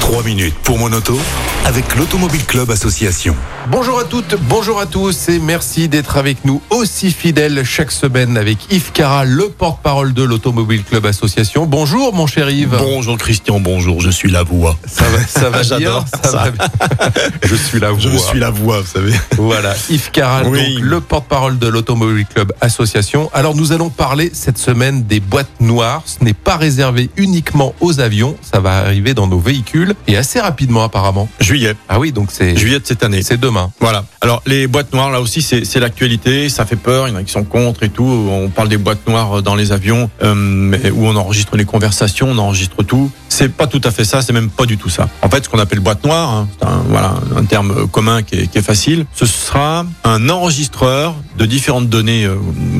3 minutes pour mon auto avec l'Automobile Club Association. Bonjour à toutes, bonjour à tous et merci d'être avec nous aussi fidèles chaque semaine avec Yves Cara, le porte-parole de l'Automobile Club Association. Bonjour mon cher Yves. Bonjour Christian, bonjour, je suis la voix. Ça va, ça va J'adore ça ça. va bien. Je suis la voix. Je suis la voix, vous savez. Voilà, Yves Caral, Oui. donc le porte-parole de l'Automobile Club Association. Alors nous allons parler cette semaine des boîtes noires. Ce n'est pas réservé uniquement aux avions, ça va arriver dans nos véhicules et assez rapidement apparemment. Juillet, Ah oui, donc c'est juillet de cette année. c'est demain. Voilà. Alors les boîtes noires, là aussi, c'est l'actualité. Ça fait peur. Il y en a qui sont contre et tout. On parle des boîtes noires dans les avions euh, où on enregistre les conversations, on enregistre tout. C'est pas tout à fait ça. C'est même pas du tout ça. En fait, ce qu'on appelle boîte noire, hein, c'est un, voilà un terme commun qui est, qui est facile. Ce sera un enregistreur de différentes données euh,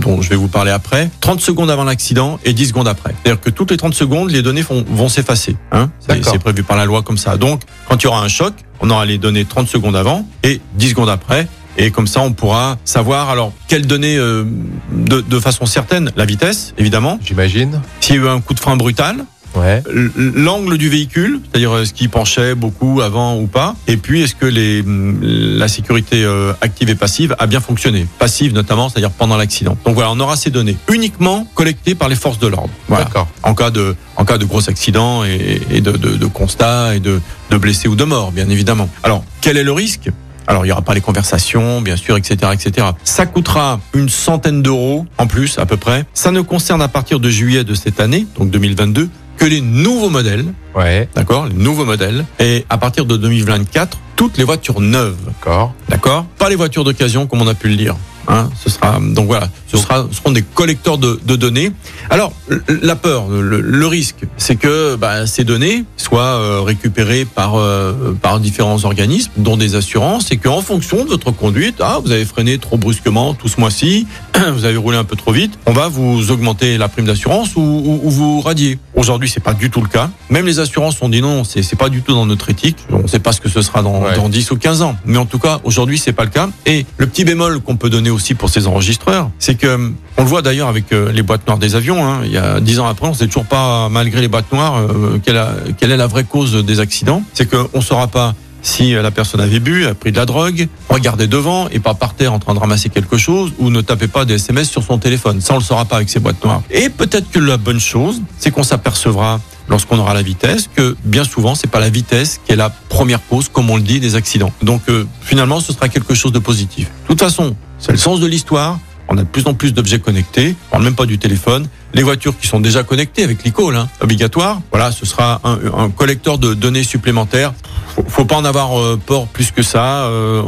dont je vais vous parler après. 30 secondes avant l'accident et 10 secondes après. C'est-à-dire que toutes les 30 secondes, les données vont, vont s'effacer. Hein c'est prévu par la loi comme ça. Donc, quand il y aura un choc, on aura les données 30 secondes avant et 10 secondes après. Et comme ça, on pourra savoir alors quelles données euh, de, de façon certaine. La vitesse, évidemment. J'imagine. S'il y a eu un coup de frein brutal, Ouais. l'angle du véhicule, c'est-à-dire euh, est-ce qu'il penchait beaucoup avant ou pas, et puis est-ce que les, hum, la sécurité euh, active et passive a bien fonctionné, passive notamment, c'est-à-dire pendant l'accident. Donc voilà, on aura ces données uniquement collectées par les forces de l'ordre. Voilà. D'accord. En cas de en cas de gros accident et, et de, de, de constat et de, de blessés ou de morts, bien évidemment. Alors quel est le risque? Alors, il y aura pas les conversations, bien sûr, etc., etc. Ça coûtera une centaine d'euros en plus, à peu près. Ça ne concerne à partir de juillet de cette année, donc 2022, que les nouveaux modèles, Ouais. d'accord, les nouveaux modèles, et à partir de 2024, toutes les voitures neuves, D'accord. d'accord, pas les voitures d'occasion comme on a pu le dire. Hein, ce sera donc voilà, ce sera ce seront des collecteurs de, de données. Alors la peur, le, le risque, c'est que bah, ces données soient euh, récupérées par euh, par différents organismes, dont des assurances, et qu'en fonction de votre conduite, ah vous avez freiné trop brusquement tout ce mois-ci, vous avez roulé un peu trop vite, on va vous augmenter la prime d'assurance ou, ou, ou vous radier. Aujourd'hui, c'est pas du tout le cas. Même les assurances ont dit non, c'est c'est pas du tout dans notre éthique. On ne sait pas ce que ce sera dans, Ouais. dans 10 ou 15 ans. Mais en tout cas, aujourd'hui, c'est pas le cas. Et le petit bémol qu'on peut donner aussi pour ces enregistreurs, c'est que on le voit d'ailleurs avec euh, les boîtes noires des avions. Hein, il y a 10 ans après, on sait toujours pas, malgré les boîtes noires, euh, quelle, est la vraie cause des accidents. C'est qu'on saura pas si euh, la personne avait bu, a pris de la drogue, regardez devant et pas par terre en train de ramasser quelque chose ou ne tapez pas des SMS sur son téléphone. Ça, on le saura pas avec ces boîtes noires. Et peut-être que la bonne chose, c'est qu'on s'apercevra lorsqu'on aura la vitesse que bien souvent, c'est pas la vitesse qui est la première cause, comme on le dit, des accidents. Donc finalement, ce sera quelque chose de positif. De toute façon, c'est le sens de l'histoire. On a de plus en plus d'objets connectés. On parle même pas du téléphone. Les voitures qui sont déjà connectées avec l'e-call, hein, obligatoire. Voilà, ce sera un, un collecteur de données supplémentaires. Faut, faut pas en avoir euh, peur plus que ça. Euh,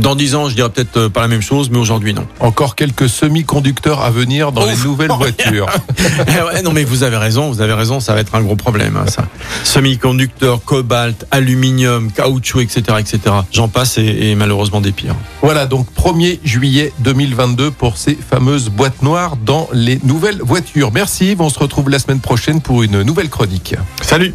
dans dix ans, je dirais peut-être euh, pas la même chose, mais aujourd'hui non. Encore quelques semi-conducteurs à venir dans les nouvelles voitures. Eh ouais, non mais vous avez raison, vous avez raison, ça va être un gros problème hein, ça. Semi-conducteurs, cobalt, aluminium, caoutchouc, etc., etc. J'en passe et, et malheureusement des pires. Voilà, donc 1er juillet 2022 pour ces fameuses boîtes noires dans les nouvelles voitures. Merci on se retrouve la semaine prochaine pour une nouvelle chronique. Salut.